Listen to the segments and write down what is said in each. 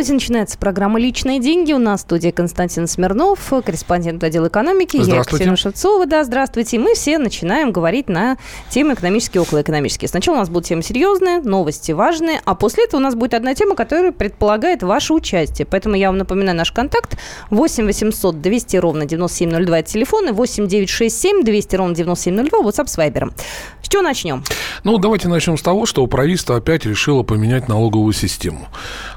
Здравствуйте, начинается программа «Личные деньги». У нас в студии Константин Смирнов, корреспондент отдела экономики. Я Екатерина Шевцова. Да, здравствуйте. И мы все начинаем говорить на темы экономические и околоэкономические. Сначала у нас будут темы серьезные, новости важные, а после этого у нас будет одна тема, которая предполагает ваше участие. Поэтому я вам напоминаю наш контакт 8 800 200 ровно 9702 это телефон и 8 967 200 ровно 9702 WhatsApp с Вайбером. Чего начнем? Ну, давайте начнем с того, что правительство опять решило поменять налоговую систему.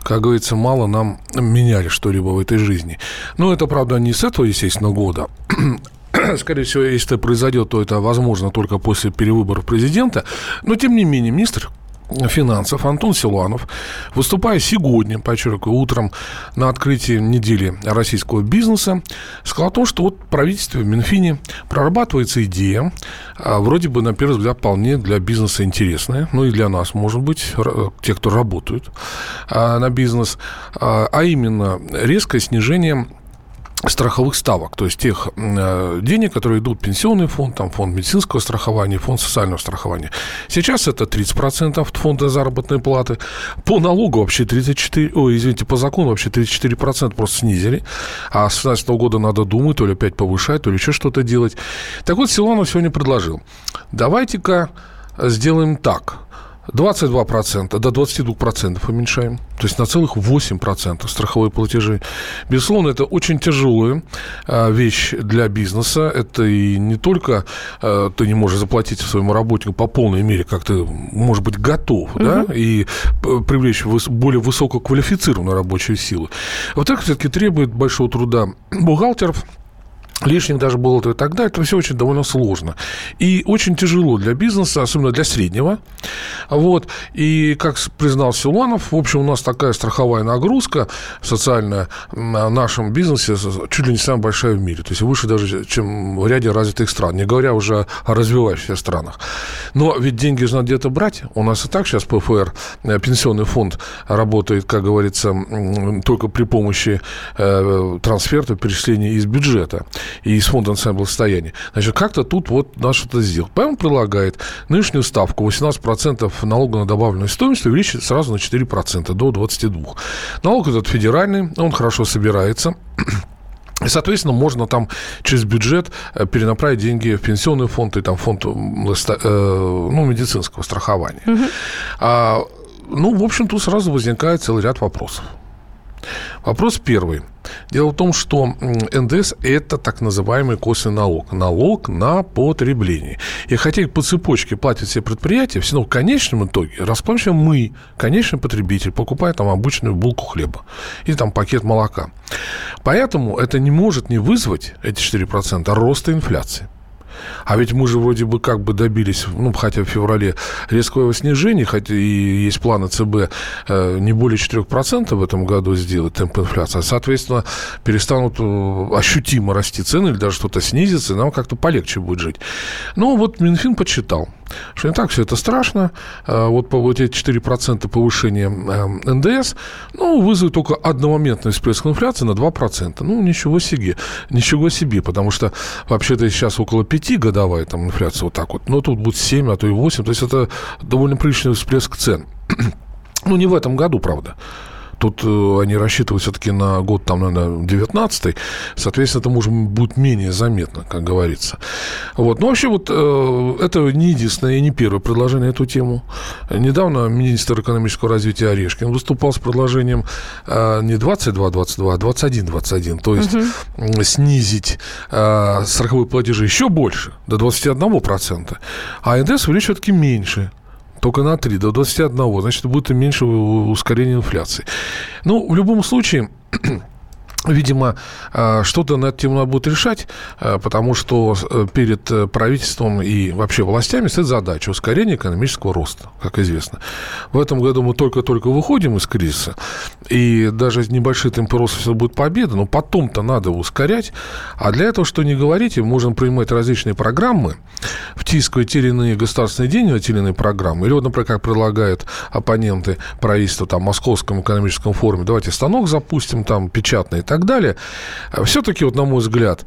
Как говорится, мало нам меняли что-либо в этой жизни. Но это, правда, не с этого, естественно, года. Скорее всего, если это произойдет, то это возможно только после перевыборов президента. Но, тем не менее, министр финансов. Антон Силуанов, выступая сегодня, подчеркиваю, утром на открытии недели российского бизнеса, сказал о том, что вот правительство в Минфине прорабатывается идея, а, вроде бы, на первый взгляд, вполне для бизнеса интересная, ну и для нас, может быть, те, кто работают а, на бизнес, а, а именно резкое снижение страховых ставок, то есть тех э, денег, которые идут в пенсионный фонд, там фонд медицинского страхования, фонд социального страхования. Сейчас это 30% фонда заработной платы. По налогу вообще 34, ой, извините, по закону вообще 34% просто снизили. А с 2016 года надо думать, то ли опять повышать, то ли еще что-то делать. Так вот, Силанов сегодня предложил, давайте-ка сделаем так – 22% до 22% уменьшаем, то есть на целых 8% страховые платежи. Безусловно, это очень тяжелая а, вещь для бизнеса. Это и не только а, ты не можешь заплатить своему работнику по полной мере, как ты, может быть, готов, угу. да, и привлечь более высококвалифицированную рабочую силу. Во-вторых, все-таки требует большого труда бухгалтеров, лишних даже было то и тогда, это все очень довольно сложно. И очень тяжело для бизнеса, особенно для среднего. Вот. И, как признал Силуанов, в общем, у нас такая страховая нагрузка социальная в нашем бизнесе чуть ли не самая большая в мире. То есть выше даже, чем в ряде развитых стран, не говоря уже о развивающихся странах. Но ведь деньги же надо где-то брать. У нас и так сейчас ПФР, э, пенсионный фонд, работает, как говорится, только при помощи э, трансферта, перечисления из бюджета и из фонда национального благосостояния. Значит, как-то тут вот надо что-то сделать. Поэтому предлагает нынешнюю ставку 18% налога на добавленную стоимость увеличить сразу на 4%, до 22%. Налог этот федеральный, он хорошо собирается. И, соответственно, можно там через бюджет э, перенаправить деньги в пенсионный фонд и там фонд э, ну, медицинского страхования. Угу. А, ну, в общем, тут сразу возникает целый ряд вопросов. Вопрос первый. Дело в том, что НДС – это так называемый косвенный налог. Налог на потребление. И хотя по цепочке платят все предприятия, все равно в конечном итоге расплачиваем мы, конечный потребитель, покупая там обычную булку хлеба или там пакет молока. Поэтому это не может не вызвать, эти 4%, роста инфляции. А ведь мы же вроде бы как бы добились, ну, хотя в феврале резкого снижения, хотя и есть планы ЦБ э, не более 4% в этом году сделать темп инфляции. Соответственно, перестанут э, ощутимо расти цены или даже что-то снизится, и нам как-то полегче будет жить. Ну, вот Минфин подсчитал – что не так все это страшно. А, вот, вот эти 4% повышения эм, НДС, ну, вызовет только одномоментный всплеск инфляции на 2%. Ну, ничего себе. Ничего себе, потому что вообще-то сейчас около 5 годовая там инфляция вот так вот. Но тут будет 7, а то и 8. То есть это довольно приличный всплеск цен. ну, не в этом году, правда. Тут э, они рассчитывают все-таки на год, там, наверное, 19 Соответственно, это может будет менее заметно, как говорится. Вот. Но вообще вот э, это не единственное и не первое предложение на эту тему. Недавно министр экономического развития Орешкин выступал с предложением э, не 22-22, а 21-21. То есть угу. снизить страховые платежи еще больше, до 21%. А НДС увеличить все-таки меньше только на 3, до 21. Значит, будет меньше ускорения инфляции. Ну, в любом случае, Видимо, э, что-то на эту тему надо будет решать, э, потому что э, перед правительством и вообще властями стоит задача ускорения экономического роста, как известно. В этом году мы только-только выходим из кризиса, и даже небольшие темпы роста все будет победа, но потом-то надо ускорять. А для этого, что не говорите, можно принимать различные программы, втискивать те или иные государственные деньги на те или иные программы. Или вот, например, как предлагают оппоненты правительства там, Московском экономическом форуме, давайте станок запустим там печатный так далее. Все-таки, вот, на мой взгляд,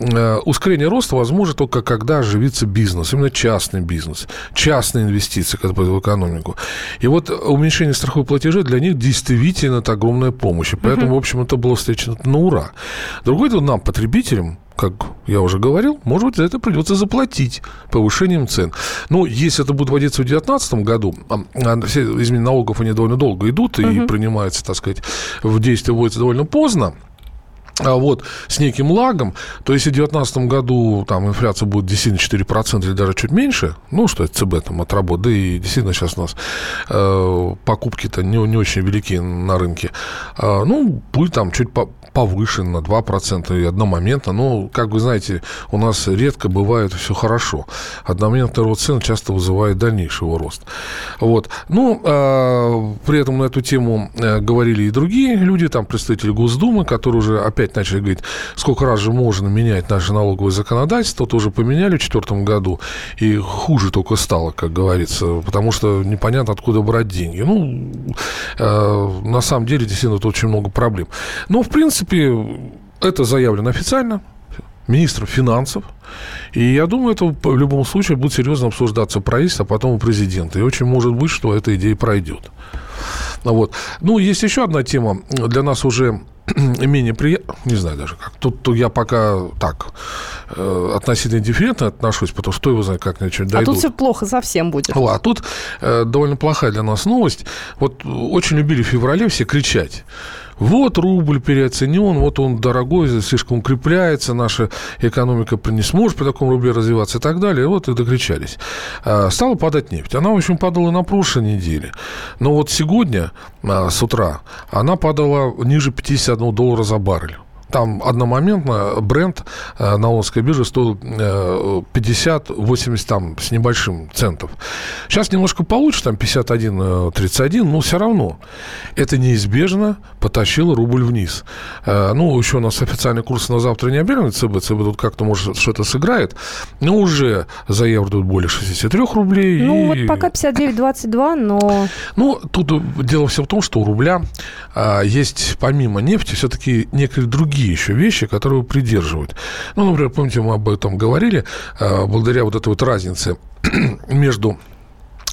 Э, ускорение роста возможно только когда оживится бизнес, именно частный бизнес, частные инвестиции в экономику. И вот уменьшение страховых платежей для них действительно это огромная помощь. И поэтому, uh-huh. в общем, это было встречено на ура. Другое дело, нам, потребителям, как я уже говорил, может быть, за это придется заплатить повышением цен. Но если это будет вводиться в 2019 году, а, а все изменения налогов, они довольно долго идут uh-huh. и принимаются, так сказать, в действие вводятся довольно поздно, вот с неким лагом, то если в 2019 году там инфляция будет действительно 4% или даже чуть меньше, ну, что это ЦБ там отработает, да и действительно сейчас у нас э, покупки-то не, не очень велики на рынке, э, ну, будет там чуть по, повышен на 2% и одномоментно. Но, как вы знаете, у нас редко бывает все хорошо. Одномоментный рост цен часто вызывает дальнейший его рост. Вот. Ну, э, при этом на эту тему э, говорили и другие люди, там представители Госдумы, которые уже опять начали говорить, сколько раз же можно менять наше налоговое законодательство, тоже поменяли в 2004 году, и хуже только стало, как говорится, потому что непонятно, откуда брать деньги. Ну, э, на самом деле, действительно, тут очень много проблем. Но, в принципе, это заявлено официально министром финансов. И я думаю, это в любом случае будет серьезно обсуждаться правительство, а потом у президента. И очень может быть, что эта идея пройдет. Вот. Ну, есть еще одна тема для нас уже менее приятно, не знаю даже как. Тут, тут я пока так э, относительно дифферентно отношусь, потому что его знает, как ничего дойдут. А тут все плохо совсем будет. О, а тут э, довольно плохая для нас новость. Вот очень любили в феврале все кричать вот рубль переоценен, вот он дорогой, слишком укрепляется, наша экономика не сможет при таком рубле развиваться и так далее. Вот и докричались. А, стала падать нефть. Она, в общем, падала на прошлой неделе. Но вот сегодня а, с утра она падала ниже 51 доллара за баррель. Там одномоментно бренд э, на Лондонской бирже стоил 50-80 э, там с небольшим центов. Сейчас немножко получше, там 51-31, но все равно это неизбежно потащило рубль вниз. Э, ну, еще у нас официальный курс на завтра не объявлен, ЦБ, ЦБ тут как-то, может, что-то сыграет, но уже за евро дают более 63 рублей. Ну, и... вот пока 59-22, но... Ну, тут дело все в том, что у рубля а, есть помимо нефти все-таки некоторые другие другие еще вещи, которые придерживают. Ну, например, помните, мы об этом говорили, э, благодаря вот этой вот разнице между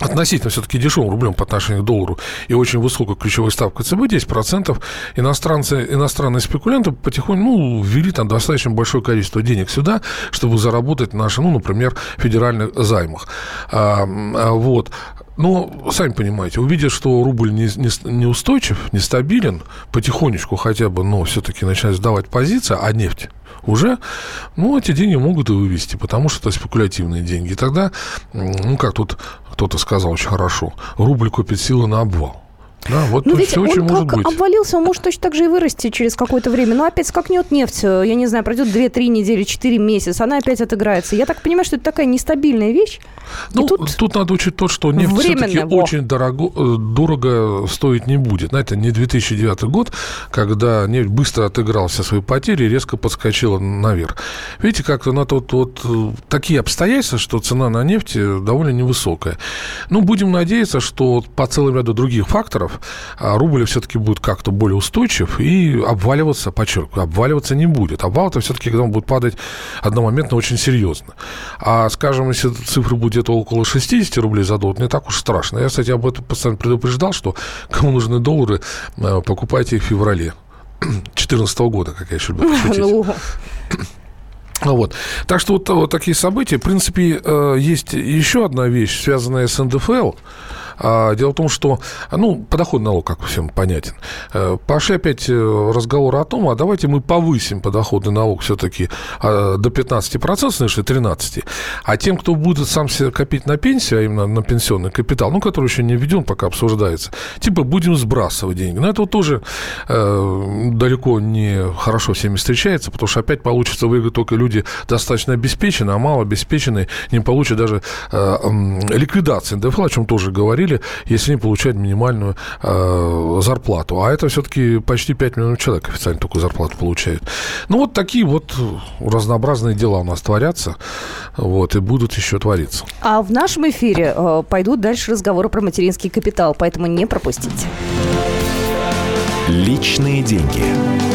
относительно все-таки дешевым рублем по отношению к доллару и очень высокой ключевой ставкой ЦБ 10%, иностранцы, иностранные спекулянты потихоньку ну, ввели там достаточно большое количество денег сюда, чтобы заработать наши, ну, например, федеральных займах. А, а, вот. Но, сами понимаете, увидя, что рубль не, не, неустойчив, нестабилен, потихонечку хотя бы, но все-таки начинает сдавать позиция, а нефть уже, ну, эти деньги могут и вывести, потому что это спекулятивные деньги. И тогда, ну, как тут кто-то сказал очень хорошо, рубль копит силы на обвал. Да, вот ну, ведь все он как быть. обвалился, он может точно так же и вырасти через какое-то время. Но опять скакнет нефть, я не знаю, пройдет 2-3 недели, 4 месяца, она опять отыграется. Я так понимаю, что это такая нестабильная вещь. Ну, тут, тут надо учить то, что нефть все-таки очень дорого, э, дорого стоить не будет. Знаете, не 2009 год, когда нефть быстро отыграла все свои потери и резко подскочила наверх. Видите, как-то на тот вот э, такие обстоятельства, что цена на нефть довольно невысокая. Ну, будем надеяться, что по целому ряду других факторов рубль все-таки будет как-то более устойчив и обваливаться, подчеркиваю, обваливаться не будет. Обвал это все-таки, когда он будет падать одномоментно очень серьезно. А, скажем, если цифры будет где-то около 60 рублей за доллар, не так уж страшно. Я, кстати, об этом постоянно предупреждал, что кому нужны доллары, э, покупайте их в феврале 2014 года, как я еще люблю ну. Вот. Так что вот, вот такие события. В принципе, э, есть еще одна вещь, связанная с НДФЛ. А, дело в том, что, ну, подоходный налог, как всем понятен. Э, пошли опять э, разговоры о том, а давайте мы повысим подоходный налог все-таки а, до 15%, значит, 13%. А тем, кто будет сам себе копить на пенсию, а именно на пенсионный капитал, ну, который еще не введен, пока обсуждается, типа будем сбрасывать деньги. Но это вот тоже э, далеко не хорошо всеми встречается, потому что опять получится выиграть только люди достаточно обеспеченные, а мало обеспеченные не получат даже э, э, ликвидации НДФЛ, о чем тоже говорили, говорили, если они получают минимальную э, зарплату. А это все-таки почти 5 миллионов человек официально такую зарплату получают. Ну, вот такие вот разнообразные дела у нас творятся, вот, и будут еще твориться. А в нашем эфире э, пойдут дальше разговоры про материнский капитал, поэтому не пропустите. Личные деньги.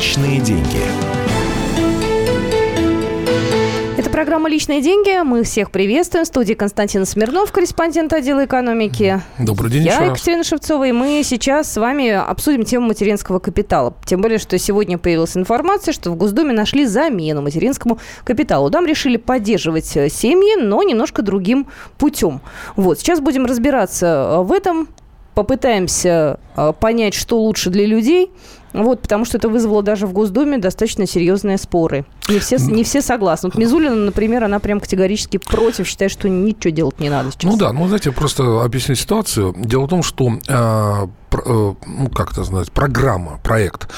Личные деньги. Это программа «Личные деньги». Мы всех приветствуем. В студии Константин Смирнов, корреспондент отдела экономики. Добрый день Я Екатерина Шевцова, и мы сейчас с вами обсудим тему материнского капитала. Тем более, что сегодня появилась информация, что в Госдуме нашли замену материнскому капиталу. Там решили поддерживать э, семьи, но немножко другим путем. Вот, сейчас будем разбираться э, в этом, попытаемся э, понять, что лучше для людей – вот, потому что это вызвало даже в Госдуме достаточно серьезные споры. Не все, не все согласны. Вот Мизулина, например, она прям категорически против, считает, что ничего делать не надо сейчас. Ну да, ну знаете, просто объясню ситуацию. Дело в том, что э, э, ну, как это сказать, программа, проект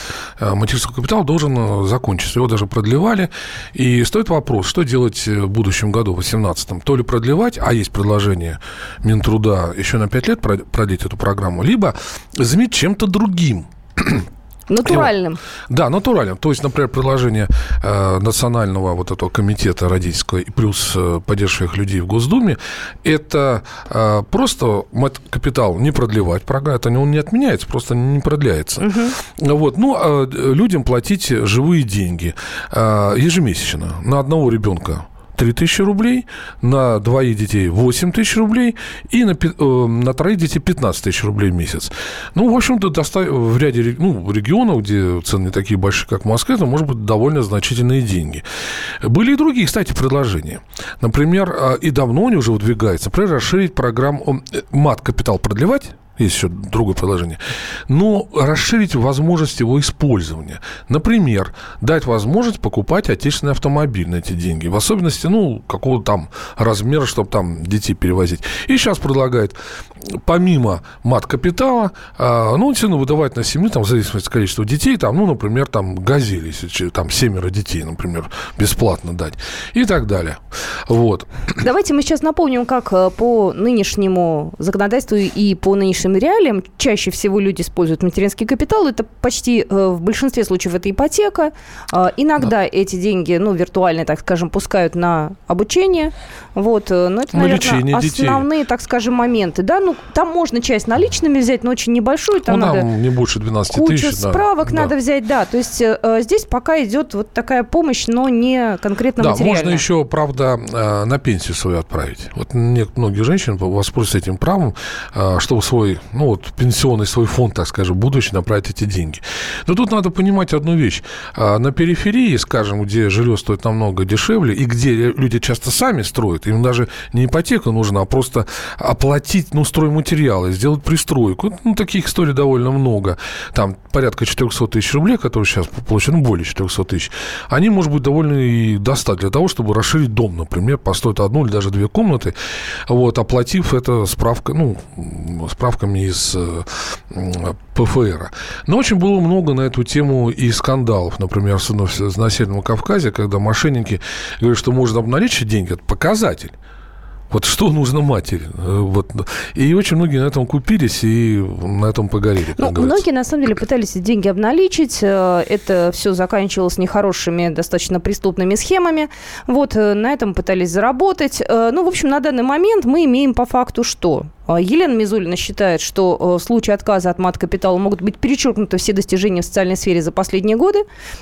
э, материнского капитала должен закончиться. Его даже продлевали. И стоит вопрос, что делать в будущем году, в 2018-м? То ли продлевать, а есть предложение Минтруда еще на 5 лет продлить эту программу, либо заменить чем-то другим. Натуральным. Да, натуральным. То есть, например, предложение э, национального вот этого комитета родительского и плюс э, поддерживающих людей в Госдуме, это э, просто капитал не продлевать, программа, это он не отменяется, просто не продляется. Угу. Вот, ну, а людям платить живые деньги э, ежемесячно на одного ребенка 3 тысячи рублей, на двоих детей 8 тысяч рублей и на, э, на троих детей 15 тысяч рублей в месяц. Ну, в общем-то, в ряде ну, регионов, где цены не такие большие, как в Москве, это может быть довольно значительные деньги. Были и другие, кстати, предложения. Например, а, и давно они уже выдвигаются, например, расширить программу э, мат-капитал продлевать есть еще другое предложение, но расширить возможность его использования. Например, дать возможность покупать отечественный автомобиль на эти деньги, в особенности, ну, какого-то там размера, чтобы там детей перевозить. И сейчас предлагает, помимо мат-капитала, а, ну, цену выдавать на семью, там, в зависимости от количества детей, там, ну, например, там, газели, если там семеро детей, например, бесплатно дать и так далее. Вот. Давайте мы сейчас напомним, как э, по нынешнему законодательству и по нынешнему нынешним реалиям чаще всего люди используют материнский капитал. Это почти э, в большинстве случаев это ипотека. Э, иногда да. эти деньги, ну, виртуальные, так скажем, пускают на обучение. Вот. Э, но это, наверное, основные, детей. так скажем, моменты. Да, ну, там можно часть наличными взять, но очень небольшую. Там ну, надо не больше 12 кучу тысяч. справок да. надо взять, да. То есть здесь пока идет вот такая помощь, но не конкретно да, материальная. можно еще, правда, на пенсию свою отправить. Вот многие женщины воспользуются этим правом, чтобы свой ну вот, пенсионный свой фонд, так скажем, будущий направить эти деньги. Но тут надо понимать одну вещь. А, на периферии, скажем, где жилье стоит намного дешевле, и где люди часто сами строят, им даже не ипотека нужна, а просто оплатить, ну, стройматериалы, сделать пристройку. Ну, таких историй довольно много. Там порядка 400 тысяч рублей, которые сейчас получены, ну, более 400 тысяч, они, может быть, довольно и достаточно для того, чтобы расширить дом, например, построить одну или даже две комнаты, вот, оплатив это справка, ну, справка заявками из э, ПФР. Но очень было много на эту тему и скандалов. Например, на Северном Кавказе, когда мошенники говорят, что можно обналичить деньги, это показатель. Вот что нужно матери? Э, вот. И очень многие на этом купились и на этом погорели. Ну, многие, на самом деле, пытались деньги обналичить. Э, это все заканчивалось нехорошими, достаточно преступными схемами. Вот, на этом пытались заработать. Ну, в общем, на данный момент мы имеем по факту что? А, Елена Мизулина считает, что э, в случае отказа от мат-капитала могут быть перечеркнуты все достижения в социальной сфере за последние годы.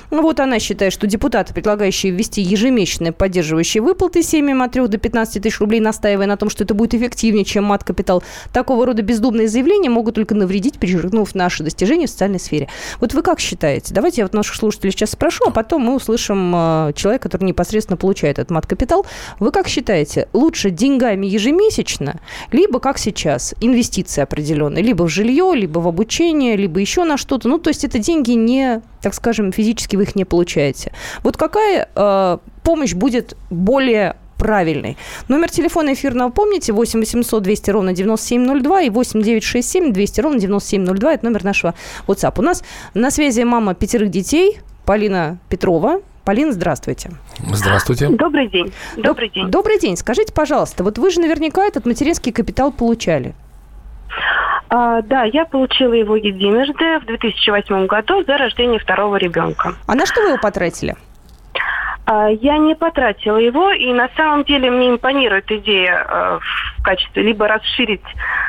Вот она считает, что депутаты, предлагающие ввести ежемесячные поддерживающие выплаты семьям от 3 до 15 тысяч рублей, настаивая на том, что это будет эффективнее, чем мат-капитал, такого рода бездумные заявления могут только навредить, перечеркнув наши достижения в социальной сфере. Вот вы как считаете? Давайте я вот наших слушателей сейчас спрошу, а потом мы услышим э, человека, который непосредственно получает этот мат-капитал. Вы как считаете, лучше деньгами ежемесячно, либо как сейчас сейчас инвестиции определенные, либо в жилье, либо в обучение, либо еще на что-то. Ну, то есть это деньги не, так скажем, физически вы их не получаете. Вот какая э, помощь будет более правильный. Номер телефона эфирного помните, 8 800 200 ровно 9702 и 8 967 200 ровно 9702. Это номер нашего WhatsApp. У нас на связи мама пятерых детей, Полина Петрова. Полина, здравствуйте. Здравствуйте. Добрый день. Добрый день. Добрый день. Скажите, пожалуйста, вот вы же наверняка этот материнский капитал получали. А, да, я получила его единожды в 2008 году за рождение второго ребенка. А на что вы его потратили? А, я не потратила его, и на самом деле мне импонирует идея а, в качестве либо расширить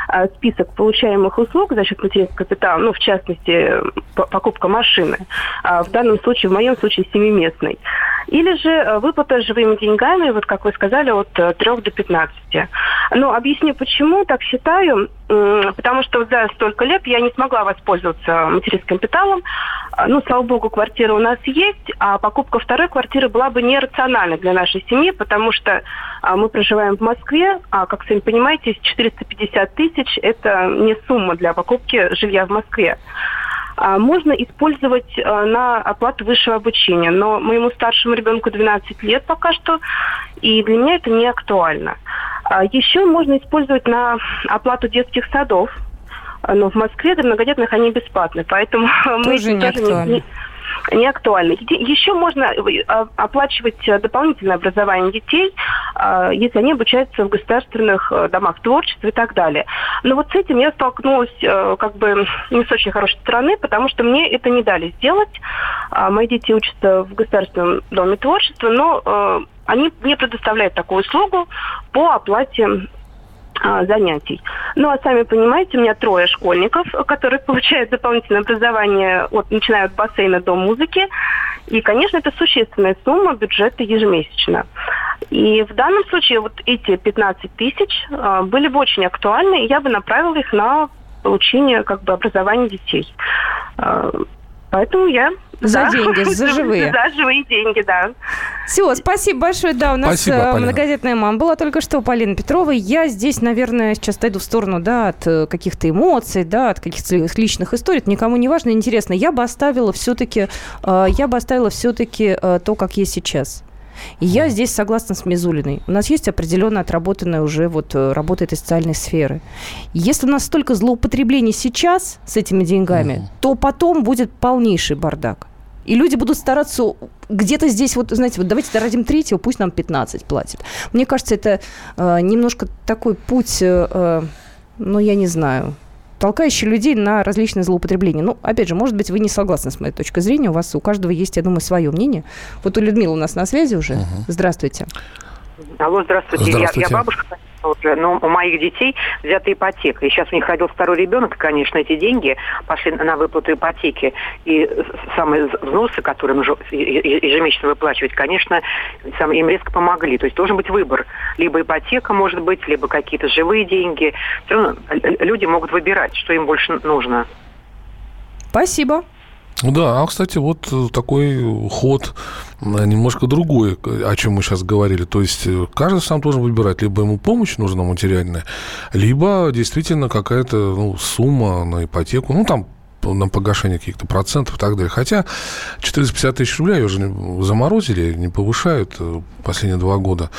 а, список получаемых услуг за счет материнского капитала, ну, в частности, покупка машины, в данном случае, в моем случае, семиместной. Или же выплата живыми деньгами, вот как вы сказали, от 3 до 15. Но объясню, почему так считаю. Потому что за столько лет я не смогла воспользоваться материнским капиталом. Ну, слава богу, квартира у нас есть, а покупка второй квартиры была бы нерациональна для нашей семьи, потому что а, мы проживаем в Москве, а, как сами понимаете, 450 тысяч – это не сумма для покупки жилья в Москве. А, можно использовать а, на оплату высшего обучения, но моему старшему ребенку 12 лет пока что, и для меня это не актуально. А, еще можно использовать на оплату детских садов, но в Москве для многодетных они бесплатны, поэтому тоже мы не тоже не, не актуальны. Еще можно э, а, оплачивать э, дополнительное образование детей, а, если они обучаются в государственных э, домах творчества и так далее. Но вот с этим я столкнулась как бы не с очень хорошей стороны, потому что мне это не дали сделать. А, мои дети учатся в государственном доме творчества, но они не предоставляют такую услугу по оплате а, занятий. Ну, а сами понимаете, у меня трое школьников, которые получают дополнительное образование, от, начиная от бассейна до музыки. И, конечно, это существенная сумма бюджета ежемесячно. И в данном случае вот эти 15 тысяч а, были бы очень актуальны, и я бы направила их на получение как бы образования детей. А, Поэтому я за да. деньги, за живые. За живые деньги, да. Все, спасибо большое. Да, у нас спасибо, э, многодетная мама была только что, Полина Петрова. Я здесь, наверное, сейчас отойду в сторону, да, от э, каких-то эмоций, да, от каких-то личных историй. Это никому не важно, интересно. Я бы оставила все-таки, э, я бы оставила все-таки то, как есть сейчас. И я здесь согласна с Мизулиной. У нас есть определенно отработанная уже вот работа этой социальной сферы. Если у нас столько злоупотреблений сейчас с этими деньгами, mm. то потом будет полнейший бардак. И люди будут стараться где-то здесь, вот, знаете, вот давайте дородим третьего, пусть нам 15 платит. Мне кажется, это э, немножко такой путь, э, э ну, я не знаю, толкающий людей на различные злоупотребления. Ну, опять же, может быть, вы не согласны с моей точкой зрения. У вас у каждого есть, я думаю, свое мнение. Вот у Людмилы у нас на связи уже. Угу. Здравствуйте. Алло, здравствуйте. здравствуйте. Я, я бабушка уже, но у моих детей взята ипотека. И сейчас у них родил второй ребенок, и, конечно, эти деньги пошли на выплату ипотеки. И самые взносы, которые нужно ежемесячно выплачивать, конечно, им резко помогли. То есть должен быть выбор. Либо ипотека, может быть, либо какие-то живые деньги. Все равно люди могут выбирать, что им больше нужно. Спасибо. Да, а, кстати, вот э, такой ход э, немножко другой, о чем мы сейчас говорили. То есть э, каждый сам должен выбирать, либо ему помощь нужна материальная, либо действительно какая-то ну, сумма на ипотеку. Ну, там на погашение каких-то процентов и так далее. Хотя 450 тысяч рублей уже заморозили, не повышают э, последние два года.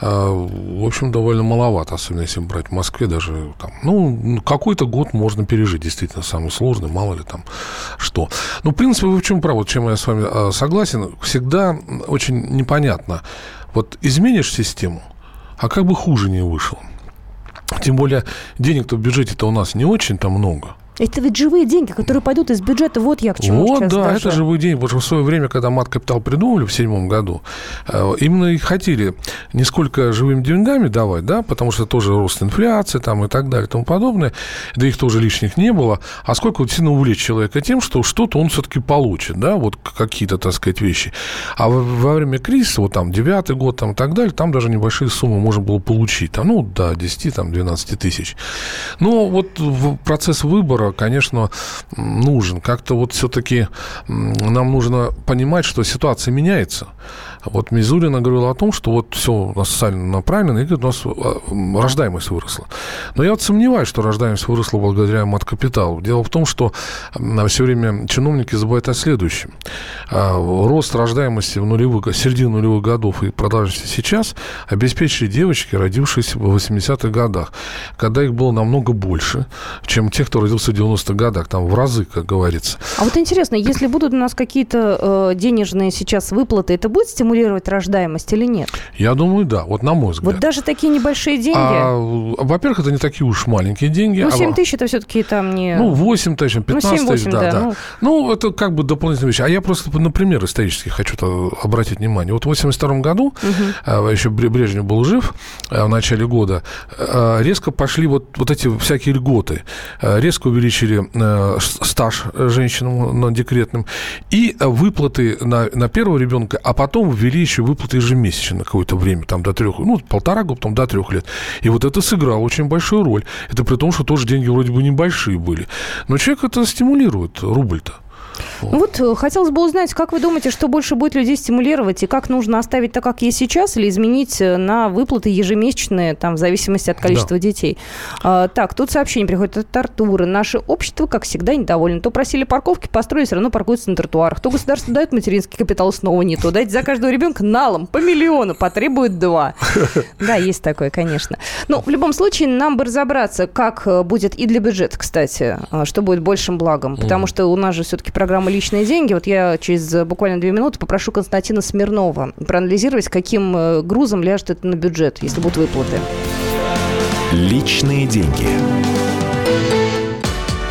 А, в общем, довольно маловато, особенно если брать в Москве даже там, ну, какой-то год можно пережить, действительно, самый сложный, мало ли там что. Ну, в принципе, вы в чем правы, чем я с вами а, согласен, всегда очень непонятно. Вот изменишь систему, а как бы хуже не вышло. Тем более денег-то в бюджете-то у нас не очень-то много. Это ведь живые деньги, которые пойдут из бюджета. Вот я к чему Вот, сейчас да, даже. это живые деньги. Потому что в свое время, когда мат-капитал придумали в седьмом году, э, именно и хотели не сколько живыми деньгами давать, да, потому что тоже рост инфляции там и так далее и тому подобное, да их тоже лишних не было, а сколько вот сильно увлечь человека тем, что что-то он все-таки получит, да, вот какие-то, так сказать, вещи. А во время кризиса, вот там, девятый год там и так далее, там даже небольшие суммы можно было получить, там, ну, до 10, там, 12 тысяч. Но вот процесс выбора конечно, нужен. Как-то вот все-таки нам нужно понимать, что ситуация меняется. Вот Мизулина говорила о том, что вот все у нас социально направлено, и у нас а, рождаемость выросла. Но я вот сомневаюсь, что рождаемость выросла благодаря мат-капиталу. Дело в том, что все время чиновники забывают о следующем. А, рост рождаемости в нулевых, середине нулевых годов и продолжающийся сейчас обеспечили девочки, родившиеся в 80-х годах, когда их было намного больше, чем тех, кто родился в 90-х годах, там в разы, как говорится. А вот интересно, если будут у нас какие-то э, денежные сейчас выплаты, это будет стимулировать стимулировать рождаемость или нет? Я думаю, да. Вот на мой взгляд. Вот даже такие небольшие деньги? А, во-первых, это не такие уж маленькие деньги. Ну, 7 а, тысяч это все-таки там не... Ну, 8 тысяч, 15 ну, 7, 8, тысяч, да, да. да. Ну... ну, это как бы дополнительная вещь. А я просто на пример исторический хочу обратить внимание. Вот в 82 году, угу. еще Брежнев был жив в начале года, резко пошли вот, вот эти всякие льготы. Резко увеличили стаж женщинам на декретным и выплаты на, на первого ребенка, а потом ввели еще выплаты ежемесячно какое-то время, там до трех, ну, полтора года, потом до трех лет. И вот это сыграло очень большую роль. Это при том, что тоже деньги вроде бы небольшие были. Но человек это стимулирует, рубль-то. Ну вот э, хотелось бы узнать, как вы думаете, что больше будет людей стимулировать, и как нужно оставить так, как есть сейчас, или изменить э, на выплаты ежемесячные, там, в зависимости от количества да. детей. А, так, тут сообщение приходит от Артура. Наше общество, как всегда, недовольно. То просили парковки построить, все равно паркуются на тротуарах. То государство дает материнский капитал, снова не то. Дайте за каждого ребенка налом по миллиону, потребует два. Да, есть такое, конечно. Но в любом случае нам бы разобраться, как э, будет и для бюджета, кстати, что будет большим благом. Потому что у нас же все-таки программа программа «Личные деньги». Вот я через буквально две минуты попрошу Константина Смирнова проанализировать, каким э, грузом ляжет это на бюджет, если будут выплаты. «Личные деньги».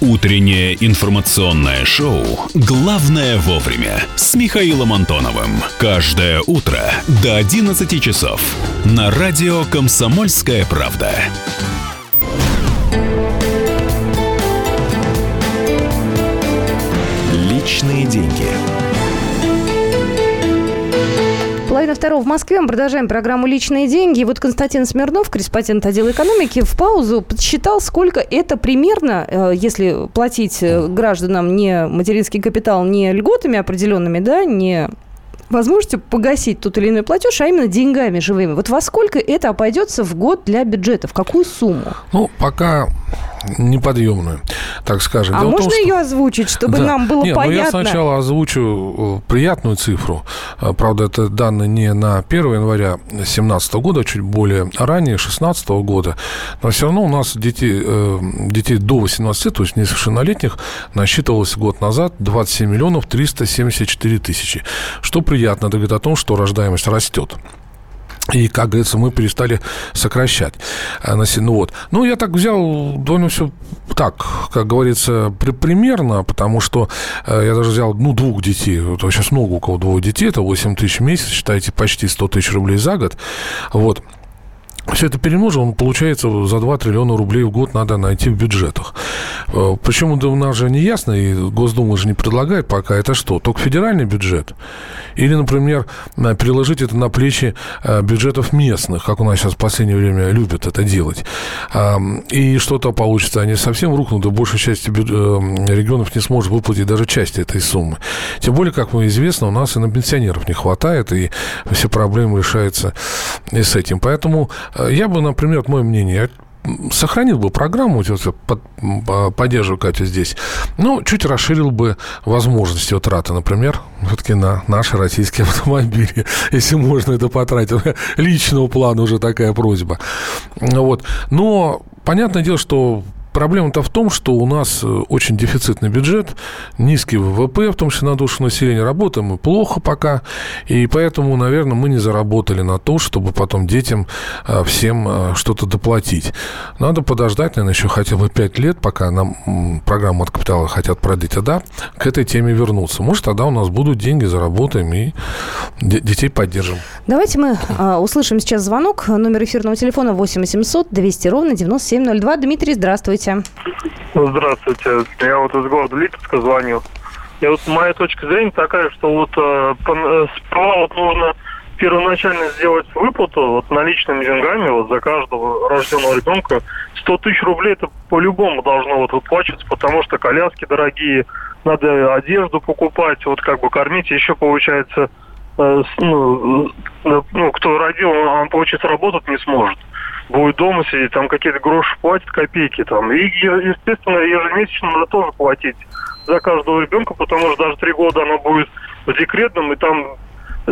Утреннее информационное шоу «Главное вовремя» с Михаилом Антоновым. Каждое утро до 11 часов на радио «Комсомольская правда». Личные деньги. Половина второго в Москве. Мы продолжаем программу «Личные деньги». И вот Константин Смирнов, корреспондент отдела экономики, в паузу подсчитал, сколько это примерно, э, если платить э, гражданам не материнский капитал, не льготами определенными, да, не возможностью погасить тот или иной платеж, а именно деньгами живыми. Вот во сколько это обойдется в год для бюджета? В какую сумму? Ну, пока неподъемную, так скажем. А Дело можно том, ее озвучить, чтобы да. нам было Нет, понятно? Ну, я сначала озвучу э, приятную цифру. Э, правда, это данные не на 1 января 2017 года, а чуть более ранее, 2016 года. Но все равно у нас детей, э, детей до 18 лет, то есть несовершеннолетних, насчитывалось год назад 27 миллионов 374 тысячи. Что приятно, это говорит о том, что рождаемость растет. И, как говорится, мы перестали сокращать. Ну, вот. ну, я так взял довольно все так, как говорится, при, примерно, потому что э, я даже взял, ну, двух детей. Вот сейчас много у кого двух детей, это 8 тысяч в месяц, считайте, почти 100 тысяч рублей за год. Вот. Все это перемножим, получается, за 2 триллиона рублей в год надо найти в бюджетах. Э, Причем у нас же не ясно, и Госдума же не предлагает пока, это что, только федеральный бюджет? Или, например, э, переложить это на плечи э, бюджетов местных, как у нас сейчас в последнее время любят это делать. И что-то получится, они совсем рухнут, и большая часть регионов не сможет выплатить даже часть этой суммы. Тем более, как вам известно, у нас и на пенсионеров не хватает, и все проблемы решаются и с этим. Поэтому я бы, например, мое мнение, сохранил бы программу, поддерживаю Катю здесь, но чуть расширил бы возможности траты, например, все-таки на наши российские автомобили, если можно это потратить. Личного плана уже такая просьба. Вот. Но понятное дело, что проблема-то в том, что у нас э, очень дефицитный бюджет, низкий ВВП, в том числе на душу населения. Работаем мы плохо пока, и поэтому, наверное, мы не заработали на то, чтобы потом детям э, всем э, что-то доплатить. Надо подождать, наверное, еще хотя бы 5 лет, пока нам программу от капитала хотят продлить, а да, к этой теме вернуться. Может, тогда у нас будут деньги, заработаем и детей поддержим. Давайте мы а, услышим сейчас звонок. Номер эфирного телефона 8 800 200 ровно 9702. Дмитрий, здравствуйте. Здравствуйте. Я вот из города Липецка звонил. И вот моя точка зрения такая, что вот э, э сперва вот нужно первоначально сделать выплату вот наличными деньгами вот за каждого рожденного ребенка 100 тысяч рублей это по-любому должно вот выплачиваться, потому что коляски дорогие, надо одежду покупать, вот как бы кормить, еще получается, э, ну, э, ну, кто родил, он, получится, работать не сможет. Будет дома сидеть, там какие-то гроши платит, копейки там. И, естественно, ежемесячно надо тоже платить за каждого ребенка, потому что даже три года она будет в декретном, и там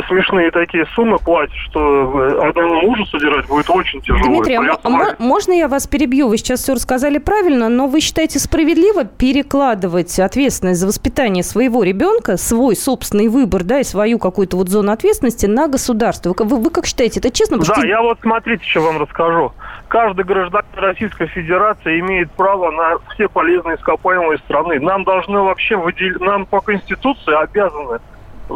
смешные такие суммы платят, что одному мужу содержать будет очень тяжело. Дмитрий, а, а можно я вас перебью? Вы сейчас все рассказали правильно, но вы считаете справедливо перекладывать ответственность за воспитание своего ребенка, свой собственный выбор, да, и свою какую-то вот зону ответственности на государство? Вы, вы, вы как считаете, это честно? Да, Потому... я вот смотрите, что вам расскажу. Каждый гражданин Российской Федерации имеет право на все полезные ископаемые страны. Нам должны вообще выделить, нам по Конституции обязаны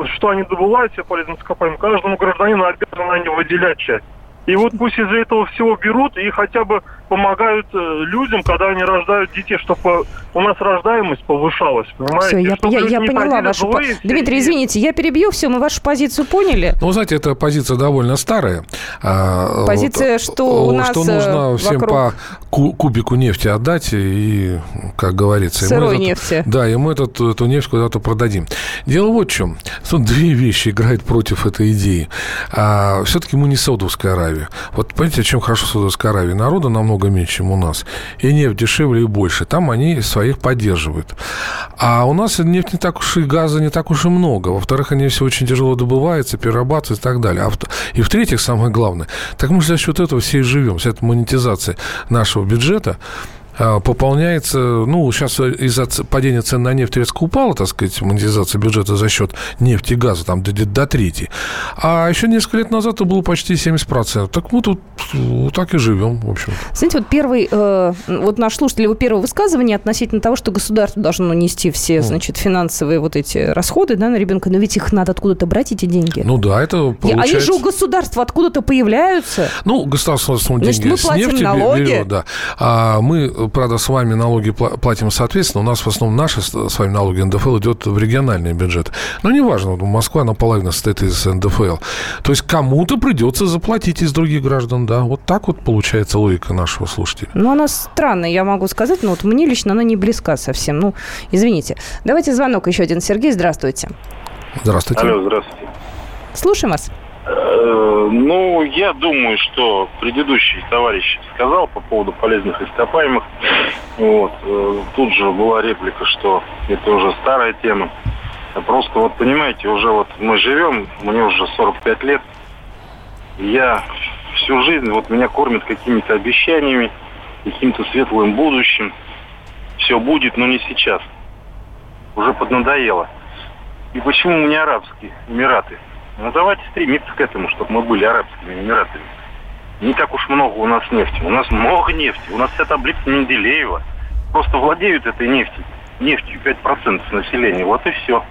что они добывают все полезные ископаемые, каждому гражданину обязаны они выделять часть. И вот пусть из-за этого всего берут и хотя бы помогают э, людям, когда они рождают детей, чтобы у нас рождаемость повышалась, понимаете? Все, я, я, я поняла вашу... По... Дмитрий, извините, я перебью, все, мы вашу позицию поняли. Ну, знаете, эта позиция довольно старая. А, позиция, вот, что у нас Что нужно э, всем по кубику нефти отдать и, как говорится... Сырой нефти. Да, и мы этот, эту нефть куда-то продадим. Дело вот в чем. Тут две вещи играют против этой идеи. А, все-таки мы не Саудовская Аравия. Вот понимаете, чем хорошо Саудовская Аравия? Народа намного меньше, чем у нас. И нефть дешевле и больше. Там они своих поддерживают. А у нас нефть не так уж и газа не так уж и много. Во-вторых, они все очень тяжело добываются, перерабатываются и так далее. А и в-третьих, самое главное, так мы же за счет этого все и живем. Вся эта монетизация нашего бюджета, пополняется, ну, сейчас из-за падения цен на нефть резко упала, так сказать, монетизация бюджета за счет нефти и газа, там, до, до трети. А еще несколько лет назад это было почти 70%. Так мы тут вот так и живем, в общем. Знаете, вот первый, э, вот наш слушатель, его первое высказывание относительно того, что государство должно нести все, значит, финансовые вот эти расходы, да, на ребенка, но ведь их надо откуда-то брать, эти деньги. Ну да, это получается... Они же у государства откуда-то появляются. Ну, государство в основном деньги мы платим с нефти налоги. берет, да. А мы правда, с вами налоги платим соответственно. У нас в основном наши с вами налоги НДФЛ идет в региональный бюджет. Но неважно, Москва наполовину состоит из НДФЛ. То есть кому-то придется заплатить из других граждан, да. Вот так вот получается логика нашего слушателя. Ну, она странная, я могу сказать, но вот мне лично она не близка совсем. Ну, извините. Давайте звонок еще один. Сергей, здравствуйте. Здравствуйте. Алло, здравствуйте. Слушаем вас. Э, ну, я думаю, что предыдущий товарищ сказал по поводу полезных ископаемых. Вот. Э, тут же была реплика, что это уже старая тема. Просто вот понимаете, уже вот мы живем, мне уже 45 лет. Я всю жизнь, вот меня кормят какими-то обещаниями, каким-то светлым будущим. Все будет, но не сейчас. Уже поднадоело. И почему мы не арабские Эмираты? Ну давайте стремиться к этому, чтобы мы были арабскими эмиратами. Не так уж много у нас нефти. У нас много нефти. У нас вся таблица Менделеева. Просто владеют этой нефтью. Нефтью 5% населения. Вот и все.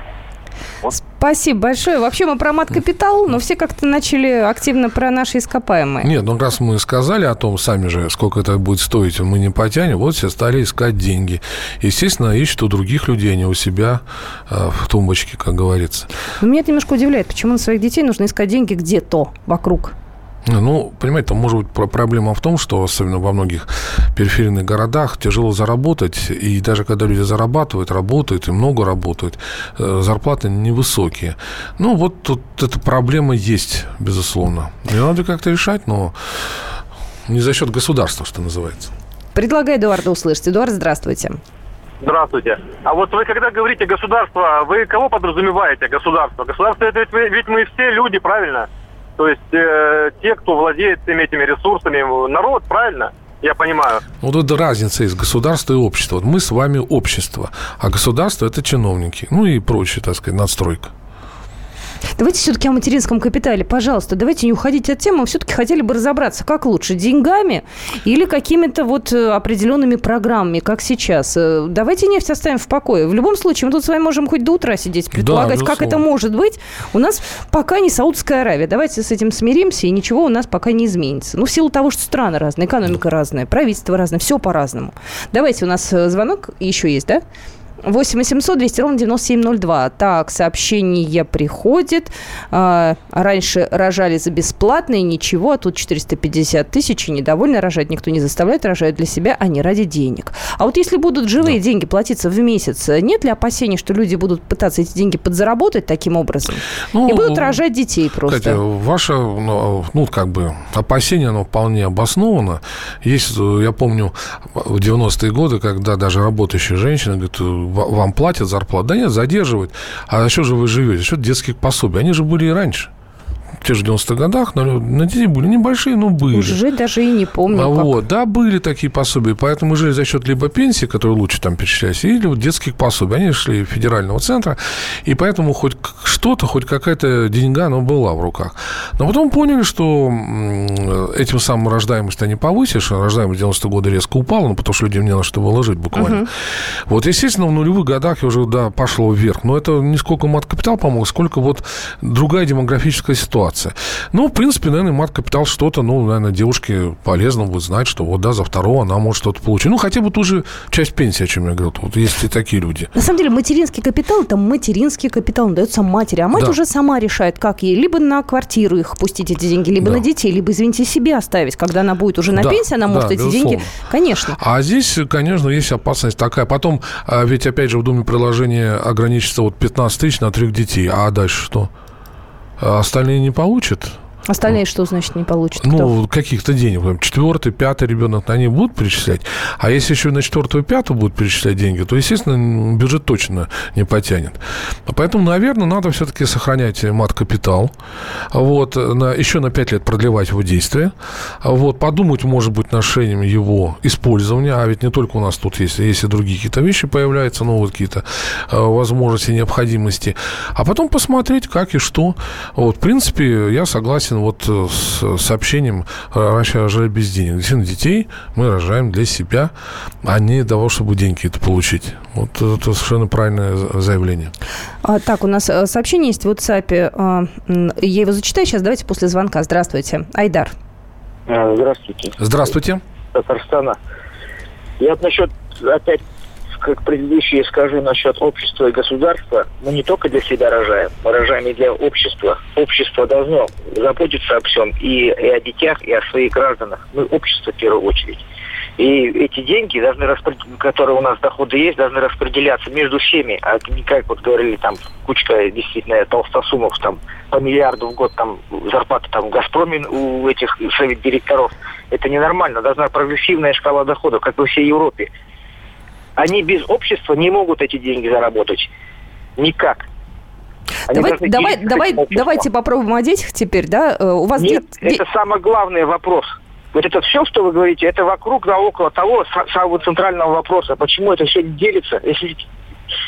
Вот. Спасибо большое. Вообще мы про мат-капитал, но все как-то начали активно про наши ископаемые. Нет, ну раз мы сказали о том сами же, сколько это будет стоить, мы не потянем, вот все стали искать деньги. Естественно, ищут у других людей, а не у себя э, в тумбочке, как говорится. Но меня это немножко удивляет, почему на своих детей нужно искать деньги где-то вокруг. Ну, понимаете, там может быть проблема в том, что особенно во многих периферийных городах тяжело заработать, и даже когда люди зарабатывают, работают и много работают, э, зарплаты невысокие. Ну, вот тут эта проблема есть, безусловно. Ее надо как-то решать, но не за счет государства, что называется. Предлагаю Эдуарда услышать. Эдуард, здравствуйте. Здравствуйте. А вот вы когда говорите государство, вы кого подразумеваете государство? Государство это ведь, ведь мы все люди, правильно? То есть э, те, кто владеет всеми этими ресурсами, народ, правильно? Я понимаю. Вот это разница есть государство и общество. Вот мы с вами общество, а государство – это чиновники. Ну и прочее, так сказать, надстройка. Давайте все-таки о материнском капитале. Пожалуйста, давайте не уходить от темы. Мы все-таки хотели бы разобраться, как лучше, деньгами или какими-то вот э, определенными программами, как сейчас. Э, давайте нефть оставим в покое. В любом случае, мы тут с вами можем хоть до утра сидеть, предполагать, да, как это может быть. У нас пока не Саудовская Аравия. Давайте с этим смиримся, и ничего у нас пока не изменится. Ну, в силу того, что страны разные, экономика разная, правительство разное, все по-разному. Давайте, у нас э, звонок еще есть, да? 8 800 200 ровно 9702. Так, сообщение приходит. А, раньше рожали за бесплатно и ничего, а тут 450 тысяч и недовольны рожать. Никто не заставляет, рожают для себя, а не ради денег. А вот если будут живые да. деньги платиться в месяц, нет ли опасений, что люди будут пытаться эти деньги подзаработать таким образом? Ну, и будут рожать детей просто? Катя, ваше, ну, ну, как бы, опасение, оно вполне обосновано. Есть, я помню, в 90-е годы, когда даже работающие женщины говорят, вам платят зарплату. Да нет, задерживают. А за что же вы живете? За счет детских пособий. Они же были и раньше в тех же 90-х годах на, на детей были небольшие, но были. Уже даже и не помню. А вот, да, были такие пособия. Поэтому мы жили за счет либо пенсии, которые лучше там перечислялись, или вот детских пособий. Они шли в федерального центра, и поэтому хоть что-то, хоть какая-то деньга, она была в руках. Но потом поняли, что этим самым рождаемость не повысишь, рождаемость 90 года резко упала, ну, потому что людям не на что выложить буквально. Угу. Вот, естественно, в нулевых годах уже, да, пошло вверх. Но это не сколько мат-капитал помог, сколько вот другая демографическая ситуация ситуация. Ну, в принципе, наверное, мат-капитал что-то, ну, наверное, девушке полезно будет знать, что вот, да, за второго она может что-то получить. Ну, хотя бы ту же часть пенсии, о чем я говорил. Вот есть и такие люди. На самом деле, материнский капитал – это материнский капитал, он дается матери. А мать да. уже сама решает, как ей либо на квартиру их пустить эти деньги, либо да. на детей, либо, извините, себе оставить. Когда она будет уже на да, пенсии, она может да, эти безусловно. деньги... Конечно. А здесь, конечно, есть опасность такая. Потом, а, ведь, опять же, в Думе приложение ограничится вот 15 тысяч на трех детей. А дальше что? А остальные не получат. Остальные что значит не получат? Ну, каких-то денег. Четвертый, пятый ребенок на них будут перечислять. А если еще на четвертую и пятую будут перечислять деньги, то, естественно, бюджет точно не потянет. Поэтому, наверное, надо все-таки сохранять мат-капитал. Вот, на, еще на пять лет продлевать его действие. Вот, подумать, может быть, отношением его использования. А ведь не только у нас тут есть, есть и другие какие-то вещи появляются, новые какие-то э, возможности, необходимости. А потом посмотреть, как и что. Вот, в принципе, я согласен согласен вот э, с сообщением «Раньше рожали без денег». Действительно, детей мы рожаем для себя, а не для того, чтобы деньги это получить. Вот это совершенно правильное заявление. А, так, у нас э, сообщение есть в WhatsApp. Я его зачитаю сейчас. Давайте после звонка. Здравствуйте. Айдар. А, здравствуйте. Здравствуйте. Татарстана. Я вот насчет опять как предыдущие скажу насчет общества и государства, мы не только для себя рожаем, мы рожаем и для общества. Общество должно заботиться обо всем, и, и о детях, и о своих гражданах. Мы общество в первую очередь. И эти деньги, должны распред... которые у нас доходы есть, должны распределяться между всеми, а не как вот говорили там кучка действительно толстосумов там по миллиарду в год там зарплата там в Газпроме у этих совет директоров. Это ненормально. Должна прогрессивная шкала доходов, как во всей Европе. Они без общества не могут эти деньги заработать. Никак. давай, давай, давай, давайте попробуем о детях теперь, да? Э, у вас Нет, дет... это самый главный вопрос. Вот это все, что вы говорите, это вокруг да около того самого центрального вопроса. Почему это все делится? Если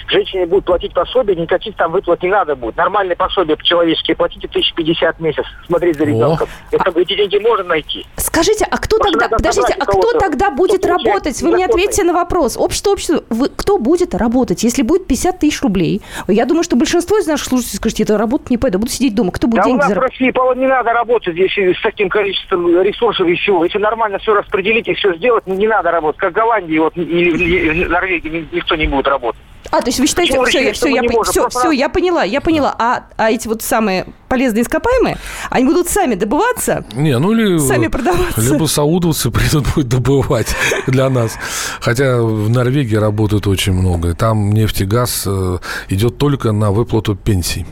женщине будет платить пособие, никаких там выплат не надо будет. Нормальное пособие по-человечески платите 1050 в месяц, смотреть за ребенком. Это, эти деньги можно найти. Скажите, а кто Может, тогда, подождите, а кто тогда будет работать? Вы мне ответьте на вопрос. Общество, общество, вы, кто будет работать, если будет 50 тысяч рублей? Я думаю, что большинство из наших слушателей скажет, это работать не пойду, буду сидеть дома. Кто будет да деньги зарабатывать? не надо работать, если с таким количеством ресурсов и всего. Если нормально все распределить и все сделать, не надо работать. Как в Голландии вот, или в Норвегии никто не будет работать. А, то есть вы считаете, все, я, все, я, все, все, я поняла, я поняла. А, а эти вот самые полезные ископаемые, они будут сами добываться? Не, ну или... Сами продаваться? Либо саудовцы придут будет добывать для нас. Хотя в Норвегии работают очень много. Там нефть и газ э, идет только на выплату пенсий.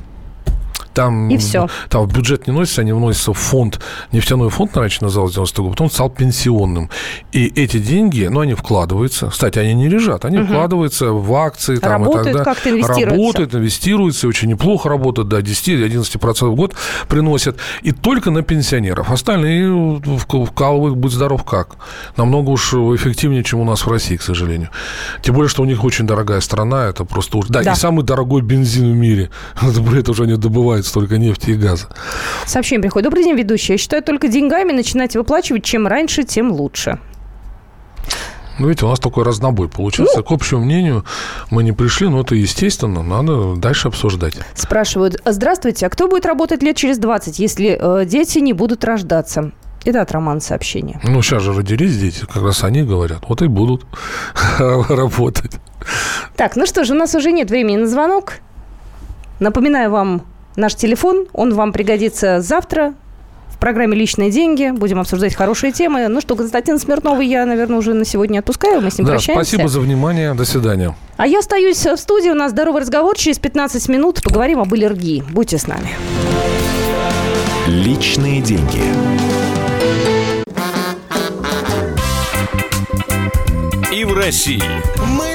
Там, и все. там в бюджет не носится, они вносятся в фонд, нефтяной фонд раньше назывался 90 год, потом стал пенсионным. И эти деньги, ну, они вкладываются. Кстати, они не лежат, они угу. вкладываются в акции. Там, работают и так как-то, инвестируются. Работают, инвестируются, очень неплохо работают, да, 10-11% в год приносят. И только на пенсионеров. Остальные вкалывают, будь здоров, как. Намного уж эффективнее, чем у нас в России, к сожалению. Тем более, что у них очень дорогая страна, это просто... Да, да. и самый дорогой бензин в мире. Этом уже они добывают столько нефти и газа. Сообщение приходит. Добрый день, ведущий. Я считаю, только деньгами начинать выплачивать, чем раньше, тем лучше. Ну, видите, у нас такой разнобой получился. Ну, К общему мнению мы не пришли, но это естественно, надо дальше обсуждать. Спрашивают, здравствуйте, а кто будет работать лет через 20, если э, дети не будут рождаться? Это от Романа сообщения. Ну, сейчас же родились дети, как раз они говорят, вот и будут работать. Так, ну что же, у нас уже нет времени на звонок. Напоминаю вам наш телефон, он вам пригодится завтра в программе «Личные деньги». Будем обсуждать хорошие темы. Ну что, Константин Смирновый я, наверное, уже на сегодня отпускаю. Мы с ним да, прощаемся. спасибо за внимание. До свидания. А я остаюсь в студии. У нас здоровый разговор. Через 15 минут поговорим об аллергии. Будьте с нами. «Личные деньги». И в России. Мысли